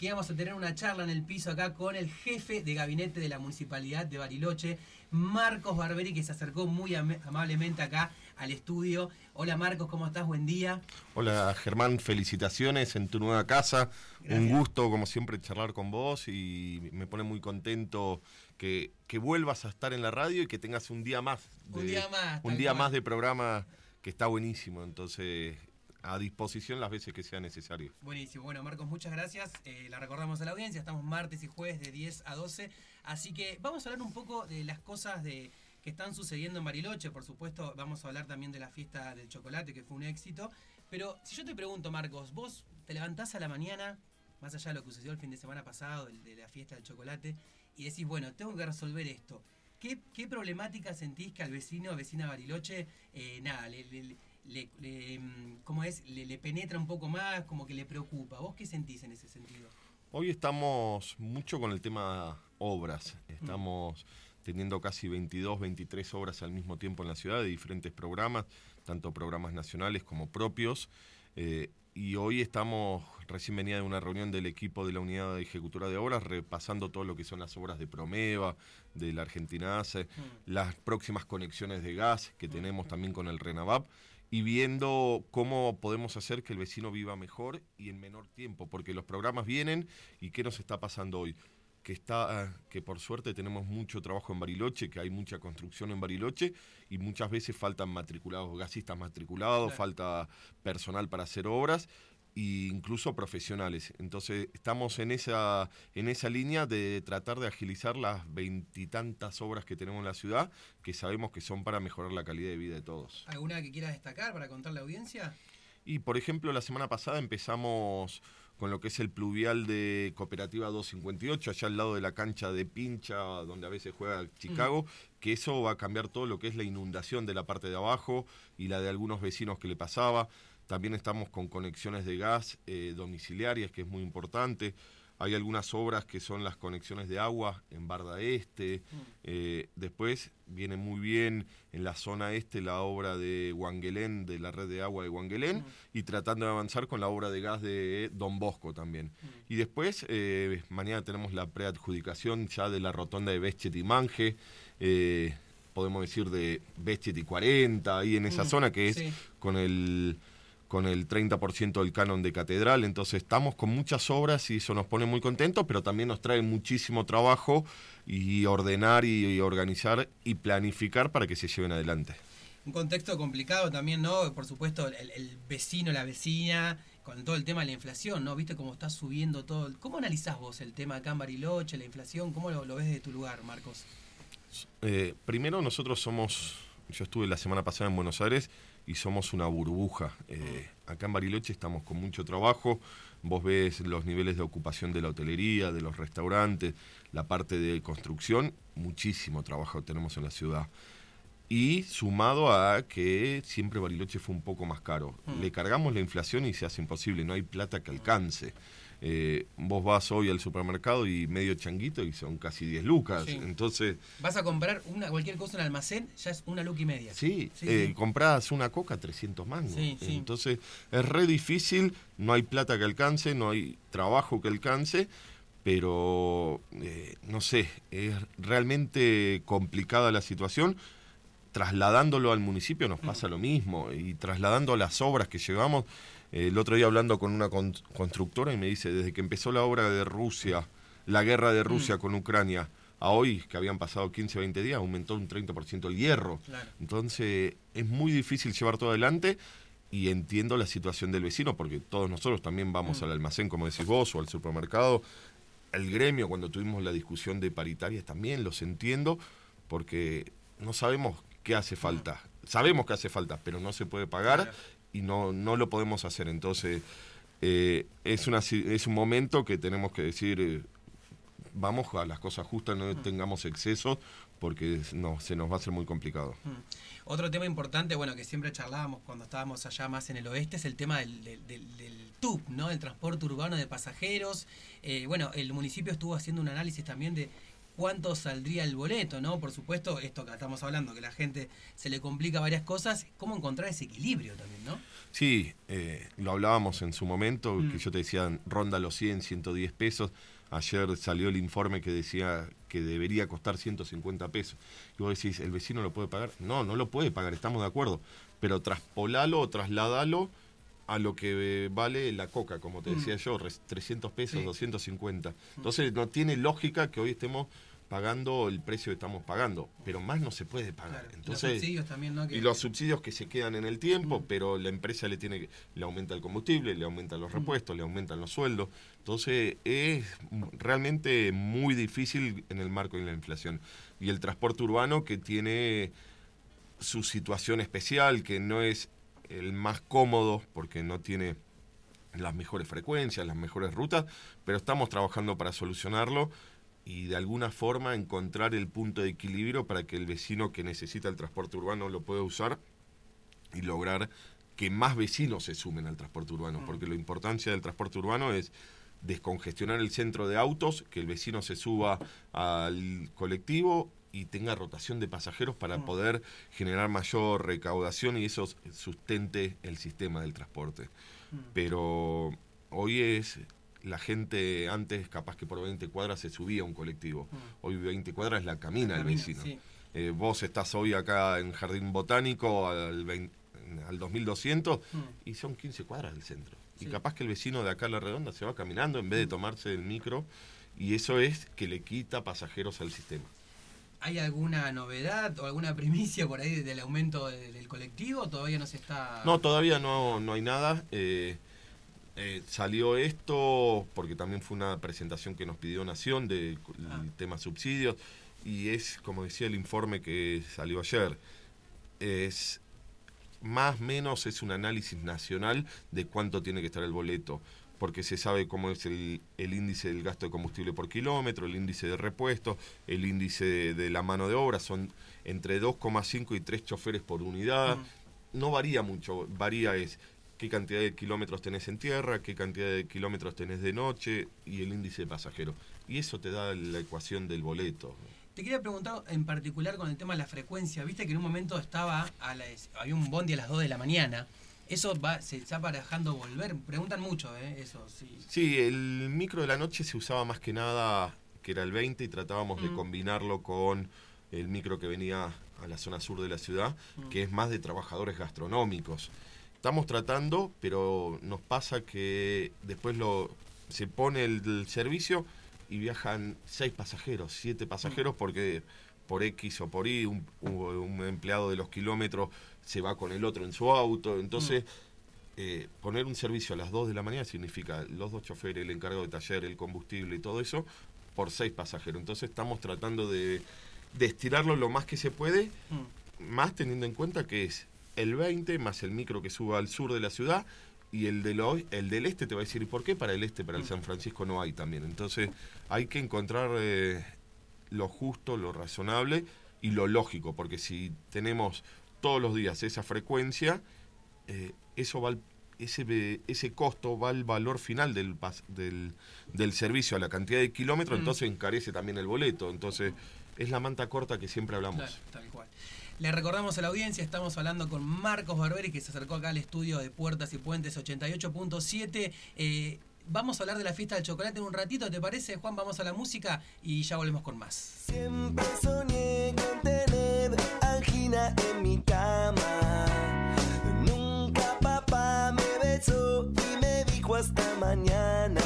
que íbamos a tener una charla en el piso acá con el jefe de gabinete de la Municipalidad de Bariloche, Marcos Barberi, que se acercó muy amablemente acá al estudio. Hola Marcos, ¿cómo estás? Buen día. Hola Germán, felicitaciones en tu nueva casa. Un gusto, como siempre, charlar con vos y me pone muy contento que, que vuelvas a estar en la radio y que tengas un día más. De, un día más. Un día más de programa que está buenísimo. Entonces, a disposición las veces que sea necesario. Buenísimo. Bueno, Marcos, muchas gracias. Eh, la recordamos a la audiencia. Estamos martes y jueves de 10 a 12. Así que vamos a hablar un poco de las cosas de, que están sucediendo en Bariloche. Por supuesto, vamos a hablar también de la fiesta del chocolate, que fue un éxito. Pero si yo te pregunto, Marcos, vos te levantás a la mañana, más allá de lo que sucedió el fin de semana pasado, de la fiesta del chocolate, y decís, bueno, tengo que resolver esto. ¿Qué, problemática sentís que al vecino, vecina Bariloche, eh, nada, le, mm, ¿cómo es? Le, penetra un poco más, como que le preocupa. ¿Vos qué sentís en ese sentido? Hoy estamos mucho con el tema obras. Estamos teniendo casi 22, 23 obras al mismo tiempo en la ciudad de diferentes programas, tanto programas nacionales como propios. Eh, y hoy estamos, recién venía de una reunión del equipo de la Unidad de Ejecutora de Obras, repasando todo lo que son las obras de Promeva, de la Argentina ACE, mm. las próximas conexiones de gas que tenemos también con el RENAVAP y viendo cómo podemos hacer que el vecino viva mejor y en menor tiempo, porque los programas vienen y qué nos está pasando hoy. Que, está, que por suerte tenemos mucho trabajo en Bariloche, que hay mucha construcción en Bariloche y muchas veces faltan matriculados, gasistas matriculados, falta personal para hacer obras e incluso profesionales. Entonces estamos en esa, en esa línea de tratar de agilizar las veintitantas obras que tenemos en la ciudad, que sabemos que son para mejorar la calidad de vida de todos. ¿Alguna que quieras destacar para contar la audiencia? Y por ejemplo, la semana pasada empezamos con lo que es el pluvial de Cooperativa 258, allá al lado de la cancha de Pincha, donde a veces juega Chicago, que eso va a cambiar todo lo que es la inundación de la parte de abajo y la de algunos vecinos que le pasaba. También estamos con conexiones de gas eh, domiciliarias, que es muy importante. Hay algunas obras que son las conexiones de agua en Barda Este. Mm. Eh, después viene muy bien en la zona este la obra de Wangelén, de la red de agua de Wangelén, mm. y tratando de avanzar con la obra de gas de Don Bosco también. Mm. Y después, eh, mañana tenemos la preadjudicación ya de la rotonda de Beschet y Manje podemos decir de Beschet y 40, ahí en esa zona que es con el con el 30% del canon de catedral, entonces estamos con muchas obras y eso nos pone muy contentos, pero también nos trae muchísimo trabajo y ordenar y, organizar y planificar para que se lleven adelante. Un contexto complicado también, ¿no? Por supuesto, el, vecino, la vecina, con todo el tema de la inflación, ¿no? ¿Viste cómo está subiendo todo? ¿Cómo analizás vos el tema acá en Bariloche, la inflación? ¿Cómo lo, ves de tu lugar, Marcos? Eh, primero, nosotros somos yo estuve la semana pasada en Buenos Aires y somos una burbuja. Eh, acá en Bariloche estamos con mucho trabajo. Vos ves los niveles de ocupación de la hotelería, de los restaurantes, la parte de construcción, muchísimo trabajo tenemos en la ciudad. Y sumado a que siempre Bariloche fue un poco más caro. Mm. Le cargamos la inflación y se hace imposible, no hay plata que alcance. Eh, vos vas hoy al supermercado y medio changuito y son casi 10 lucas. Entonces. Vas a comprar una, cualquier cosa en almacén, ya es una luca y media. Sí, eh, compras una coca 300 mangos. Entonces es re difícil, no hay plata que alcance, no hay trabajo que alcance. Pero eh, no sé, es realmente complicada la situación trasladándolo al municipio nos pasa lo mismo y trasladando las obras que llevamos el otro día hablando con una constructora y me dice, desde que empezó la obra de Rusia, la guerra de Rusia mm. con Ucrania, a hoy, que habían pasado 15, 20 días, aumentó un 30% el hierro. Entonces, es muy difícil llevar todo adelante y entiendo la situación del vecino, porque todos nosotros también vamos mm. al almacén, como decís vos, o al supermercado. El gremio, cuando tuvimos la discusión de paritarias, también los entiendo, porque no sabemos qué hace falta. Sabemos que hace falta, pero no se puede pagar y no, no lo podemos hacer. Entonces, eh, es, una, es un momento que tenemos que decir, eh, vamos a las cosas justas, no mm. tengamos excesos, porque no, se nos va a hacer muy complicado. Mm. Otro tema importante, bueno, que siempre charlábamos cuando estábamos allá más en el oeste, es el tema del, del, TUP, ¿no? El transporte urbano de pasajeros. Eh, bueno, el municipio estuvo haciendo un análisis también de cuánto saldría el boleto, ¿no? Por supuesto, esto que estamos hablando, que la gente se le complica varias cosas, cómo encontrar ese equilibrio también, ¿no? Sí, eh, lo hablábamos en su momento, que mm. yo te decía, ronda los 100, 110 pesos. Ayer salió el informe que decía que debería costar 150 pesos. Y vos decís, ¿el vecino lo puede pagar? No, no lo puede pagar, estamos de acuerdo. Pero traspolalo o trasladalo a lo que vale la coca, como te mm. decía yo, 300 pesos, 250. Entonces no tiene lógica que hoy estemos pagando el precio que estamos pagando, pero más no se puede pagar. Entonces, los subsidios también, ¿no? Y los subsidios que se quedan en el tiempo, pero la empresa le tiene le aumenta el combustible, le aumenta los repuestos, le aumentan los sueldos. Entonces es realmente muy difícil en el marco de la inflación. Y el transporte urbano que tiene su situación especial, que no es el más cómodo porque no tiene las mejores frecuencias, las mejores rutas, pero estamos trabajando para solucionarlo y de alguna forma encontrar el punto de equilibrio para que el vecino que necesita el transporte urbano lo pueda usar y lograr que más vecinos se sumen al transporte urbano, porque la importancia del transporte urbano es descongestionar el centro de autos, que el vecino se suba al colectivo y tenga rotación de pasajeros para poder generar mayor recaudación y eso sustente el sistema del transporte. Pero hoy es la gente antes capaz que por 20 cuadras se subía a un colectivo. Mm. Hoy 20 cuadras la camina el vecino. Eh, vos estás hoy acá en Jardín Botánico al, al 2200 mm. y son 15 cuadras del centro. Y capaz que el vecino de acá a la redonda se va caminando en vez de mm. tomarse el micro y eso es que le quita pasajeros al sistema. ¿Hay alguna novedad o alguna primicia por ahí del aumento del, colectivo? ¿Todavía no se está...? No, todavía no, no hay nada. Eh, eh, salió esto porque también fue una presentación que nos pidió Nación del ah. tema subsidios y es, como decía el informe que salió ayer, es más o menos es un análisis nacional de cuánto tiene que estar el boleto, porque se sabe cómo es el, índice del gasto de combustible por kilómetro, el índice de repuesto, el índice de, la mano de obra, son entre 2,5 y 3 choferes por unidad. No varía mucho, varía es qué cantidad de kilómetros tenés en tierra, qué cantidad de kilómetros tenés de noche y el índice de pasajero. Y eso te da la ecuación del boleto. Te quería preguntar en particular con el tema de la frecuencia. Viste que en un momento estaba a había un bondi a las 2 de la mañana. ¿Eso va, se está barajando volver? Preguntan mucho, ¿eh? Eso, sí. Sí, el micro de la noche se usaba más que nada, que era el 20, y tratábamos de mm. combinarlo con el micro que venía a la zona sur de la ciudad, mm. que es más de trabajadores gastronómicos. Estamos tratando, pero nos pasa que después lo se pone el, servicio y viajan seis pasajeros, siete pasajeros, porque por X o por Y un, empleado de los kilómetros se va con el otro en su auto. Entonces, eh, poner un servicio a las 2 de la mañana significa los dos choferes, el encargado de taller, el combustible y todo eso, por seis pasajeros. Entonces, estamos tratando de, de estirarlo lo más que se puede, mm. más teniendo en cuenta que es el 20 más el micro que suba al sur de la ciudad y el, del hoy, el del este te va a decir, ¿y por qué para el este, para el San Francisco no hay también? Entonces hay que encontrar eh, lo justo, lo razonable y lo lógico, porque si tenemos todos los días esa frecuencia, eh, eso va ese, ese costo va al valor final del, del, del servicio, a la cantidad de kilómetros, mm. entonces encarece también el boleto. Entonces es la manta corta que siempre hablamos. tal cual. Le recordamos a la audiencia, estamos hablando con Marcos Barberi, que se acercó acá al estudio de Puertas y Puentes 88.7. Eh, vamos a hablar de la fiesta del chocolate en un ratito, ¿te parece, Juan? Vamos a la música y ya volvemos con más. Siempre soñé con tener angina en mi cama. Nunca papá me besó y me dijo hasta mañana.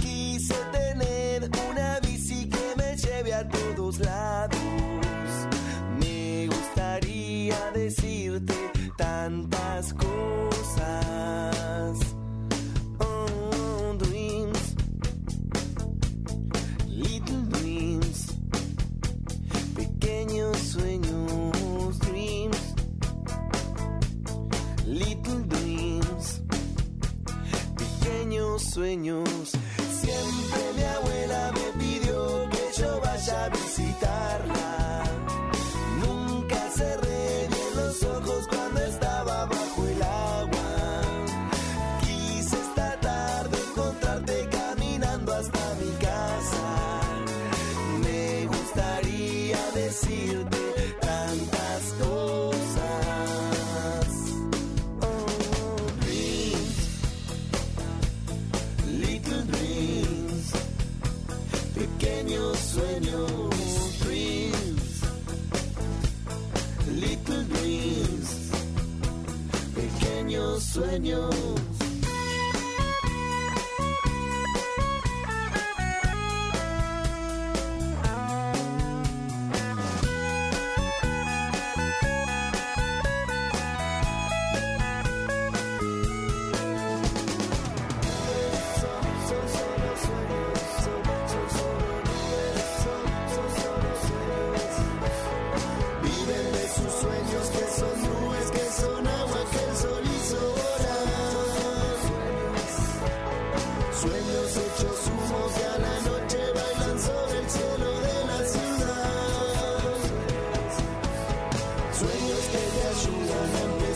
Quise tener una bici que me lleve a todos lados pequeños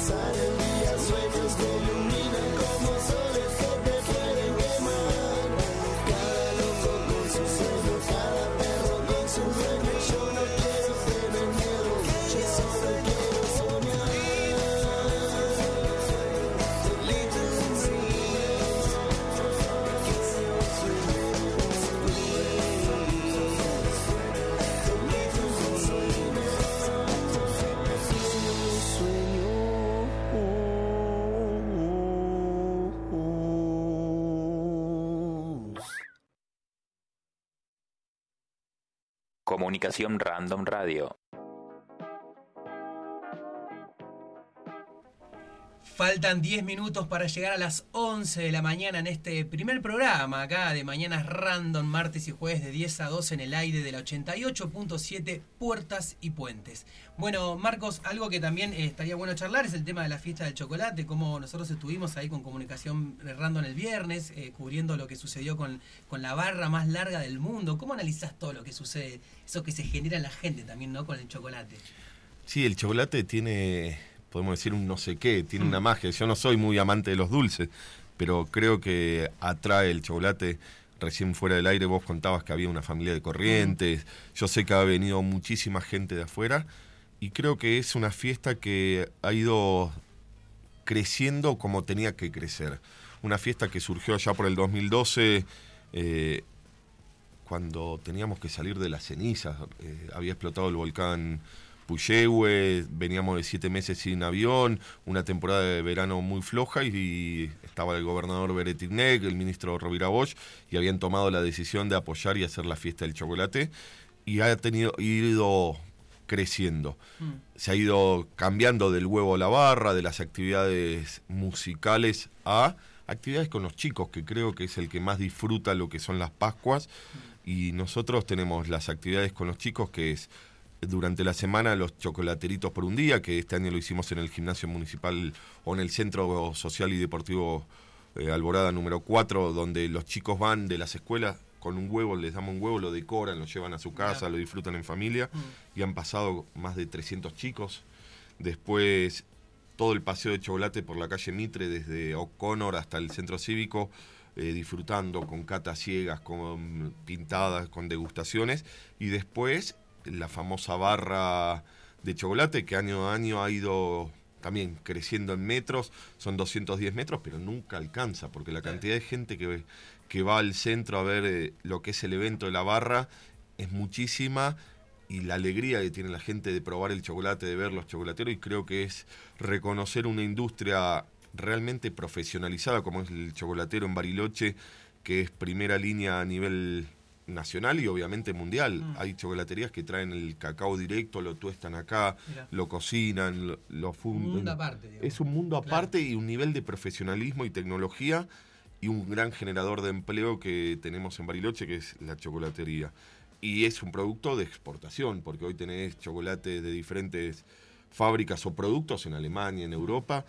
sun. Comunicación Random Radio. Faltan 10 minutos para llegar a las 11 de la mañana en este primer programa acá de Mañanas Random, martes y jueves de 10 a 12 en el aire de la 88.7 Puertas y Puentes. Bueno, Marcos, algo que también eh, estaría bueno charlar es el tema de la fiesta del chocolate, cómo nosotros estuvimos ahí con comunicación random el viernes, eh, cubriendo lo que sucedió con, con la barra más larga del mundo. ¿Cómo analizás todo lo que sucede, eso que se genera en la gente también, ¿no? Con el chocolate. Sí, el chocolate tiene podemos decir un no sé qué, tiene una magia. Yo no soy muy amante de los dulces, pero creo que atrae el chocolate. Recién fuera del aire vos contabas que había una familia de corrientes, yo sé que ha venido muchísima gente de afuera y creo que es una fiesta que ha ido creciendo como tenía que crecer. Una fiesta que surgió allá por el 2012, eh, cuando teníamos que salir de las cenizas, eh, había explotado el volcán Puyehue, veníamos de siete meses sin avión, una temporada de verano muy floja y, estaba el gobernador Beretignek, el ministro Rovira Bosch, y habían tomado la decisión de apoyar y hacer la fiesta del chocolate y ha tenido ido creciendo. Mm. Se ha ido cambiando del huevo a la barra, de las actividades musicales a actividades con los chicos, que creo que es el que más disfruta lo que son las Pascuas. Mm. Y nosotros tenemos las actividades con los chicos, que es durante la semana los chocolateritos por un día, que este año lo hicimos en el gimnasio municipal o en el Centro Social y Deportivo eh, Alborada número 4, donde los chicos van de las escuelas con un huevo, les damos un huevo, lo decoran, lo llevan a su casa, lo disfrutan en familia, mm. y han pasado más de 300 chicos. Después todo el paseo de chocolate por la calle Mitre, desde O'Connor hasta el centro cívico, eh, disfrutando con catas ciegas, con pintadas, con degustaciones, y después la famosa barra de chocolate que año a año ha ido también creciendo en metros, son 210 metros, pero nunca alcanza, porque la cantidad de gente que, que va al centro a ver eh, lo que es el evento de la barra es muchísima y la alegría que tiene la gente de probar el chocolate, de ver los chocolateros, y creo que es reconocer una industria realmente profesionalizada como es el chocolatero en Bariloche, que es primera línea a nivel nacional y obviamente mundial. Mm. Hay chocolaterías que traen el cacao directo, lo tuestan acá, lo cocinan, lo, fundan. Un mundo aparte. Es un mundo aparte y un nivel de profesionalismo y tecnología y un gran generador de empleo que tenemos en Bariloche, que es la chocolatería. Y es un producto de exportación, porque hoy tenés chocolate de diferentes fábricas o productos en Alemania, en Europa,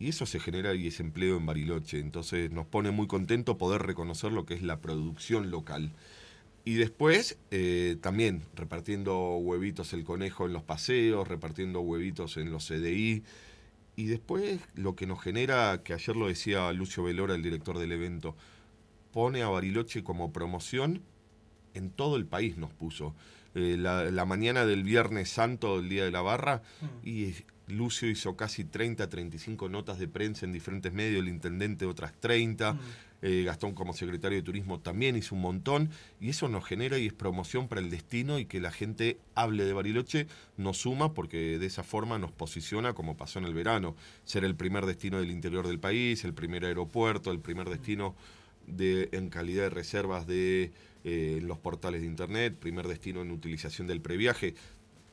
y eso se genera y es empleo en Bariloche. Entonces nos pone muy contento poder reconocer lo que es la producción local. Y después eh, también repartiendo huevitos el conejo en los paseos, repartiendo huevitos en los CDI. Y después lo que nos genera, que ayer lo decía Lucio Velora, el director del evento, pone a Bariloche como promoción en todo el país nos puso. Eh, la, mañana del Viernes Santo, el Día de la Barra, mm. y Lucio hizo casi 30, 35 notas de prensa en diferentes medios, el intendente otras 30, mm. Eh, Gastón como secretario de Turismo también hizo un montón, y eso nos genera y es promoción para el destino y que la gente hable de Bariloche nos suma porque de esa forma nos posiciona como pasó en el verano, ser el primer destino del interior del país, el primer aeropuerto, el primer destino de, en calidad de reservas de eh, los portales de internet, primer destino en utilización del previaje.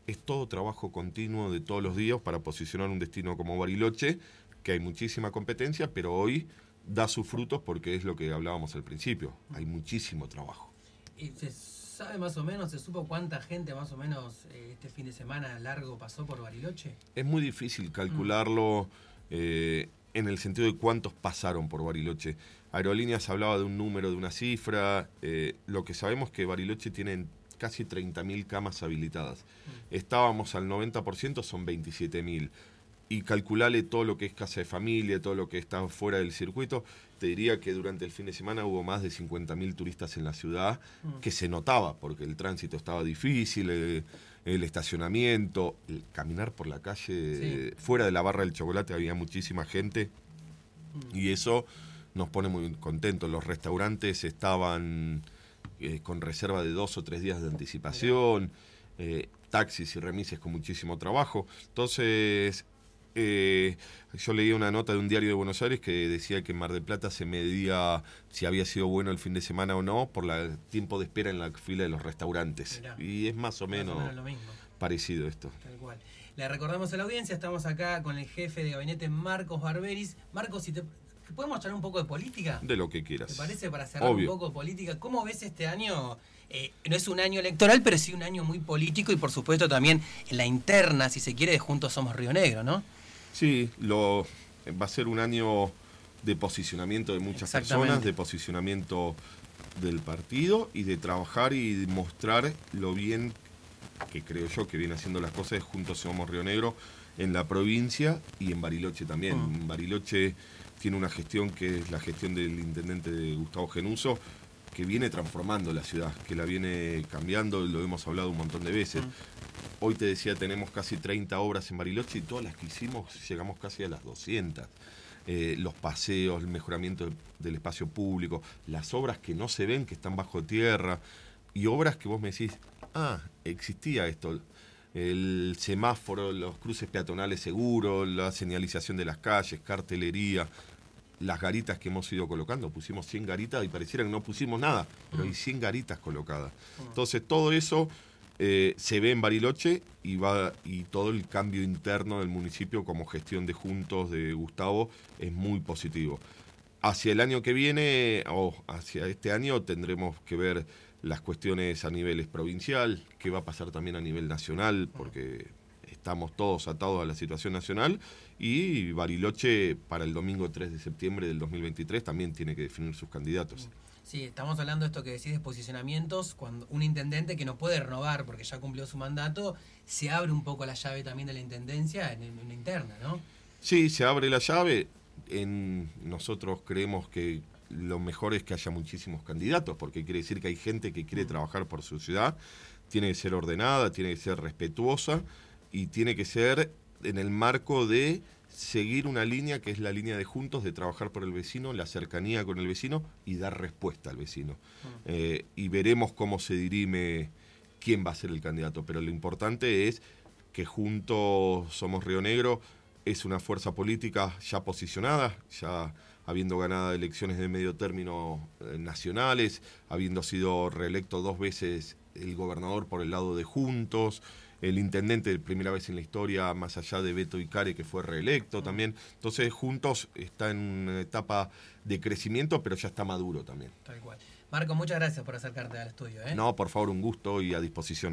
Es todo trabajo continuo de todos los días para posicionar un destino como Bariloche, que hay muchísima competencia, pero hoy da sus frutos porque es lo que hablábamos al principio, hay muchísimo trabajo. ¿Y se sabe más o menos, se supo cuánta gente más o menos eh, este fin de semana largo pasó por Bariloche? Es muy difícil calcularlo eh, en el sentido de cuántos pasaron por Bariloche. Aerolíneas hablaba de un número, de una cifra, eh, lo que sabemos es que Bariloche tiene casi 30.000 camas habilitadas. Mm. Estábamos al 90%, son 27.000. Y calculale todo lo que es casa de familia, todo lo que está fuera del circuito, te diría que durante el fin de semana hubo más de 50.000 turistas en la ciudad, mm. que se notaba, porque el tránsito estaba difícil, el, estacionamiento, el caminar por la calle, fuera de la barra del chocolate había muchísima gente, mm. y eso nos pone muy contentos. Los restaurantes estaban eh, con reserva de dos o tres días de anticipación, eh, taxis y remises con muchísimo trabajo. Entonces, eh, yo leí una nota de un diario de Buenos Aires que decía que en Mar del Plata se medía si había sido bueno el fin de semana o no por el tiempo de espera en la fila de los restaurantes. Y es más o menos, parecido esto. Le recordamos a la audiencia, estamos acá con el jefe de gabinete Marcos Barberis. Marcos, si te ¿Podemos hablar un poco de política? De lo que quieras. ¿Te parece para cerrar un poco de política? ¿Cómo ves este año? Eh, no es un año electoral, pero sí un año muy político y por supuesto también en la interna, si se quiere, de Juntos Somos Río Negro, ¿no? Sí, lo, va a ser un año de posicionamiento de muchas personas, de posicionamiento del partido y de trabajar y mostrar lo bien que creo yo que viene haciendo las cosas Juntos Somos Río Negro en la provincia y en Bariloche también. Mm. Bariloche tiene una gestión que es la gestión del intendente Gustavo Genuso, que viene transformando la ciudad, que la viene cambiando, lo hemos hablado un montón de veces. Mm. Hoy te decía, tenemos casi 30 obras en Bariloche y todas las que hicimos llegamos casi a las 200. Eh, los paseos, el mejoramiento del espacio público, las obras que no se ven, que están bajo tierra, y obras que vos me decís, ah, existía esto, el semáforo, los cruces peatonales seguros, la señalización de las calles, cartelería, las garitas que hemos ido colocando. Pusimos 100 garitas y pareciera que no pusimos nada, pero hay 100 garitas colocadas. Entonces todo eso eh, se ve en Bariloche y, va, y todo el cambio interno del municipio como gestión de Juntos de Gustavo es muy positivo. Hacia el año que viene o hacia este año tendremos que ver las cuestiones a nivel provincial, qué va a pasar también a nivel nacional, porque estamos todos atados a la situación nacional y Bariloche para el domingo 3 de septiembre del 2023 también tiene que definir sus candidatos. Sí, estamos hablando de esto que decís de posicionamientos, cuando un intendente que no puede renovar porque ya cumplió su mandato, se abre un poco la llave también de la intendencia en, en, interna, ¿no? Sí, se abre la llave. En, nosotros creemos que lo mejor es que haya muchísimos candidatos, porque quiere decir que hay gente que quiere mm. trabajar por su ciudad, tiene que ser ordenada, tiene que ser respetuosa y tiene que ser en el marco de seguir una línea que es la línea de juntos, de trabajar por el vecino, la cercanía con el vecino y dar respuesta al vecino. Mm. Eh, y veremos cómo se dirime quién va a ser el candidato, pero lo importante es que juntos somos Río Negro, es una fuerza política ya posicionada, ya habiendo ganado elecciones de medio término eh, nacionales, habiendo sido reelecto dos veces el gobernador por el lado de Juntos, el intendente de primera vez en la historia, más allá de Beto Icare, que fue reelecto también. Entonces, Juntos está en una etapa de crecimiento, pero ya está maduro también. Tal cual. Marco, muchas gracias por acercarte al estudio. ¿eh? No, por favor, un gusto y a disposición.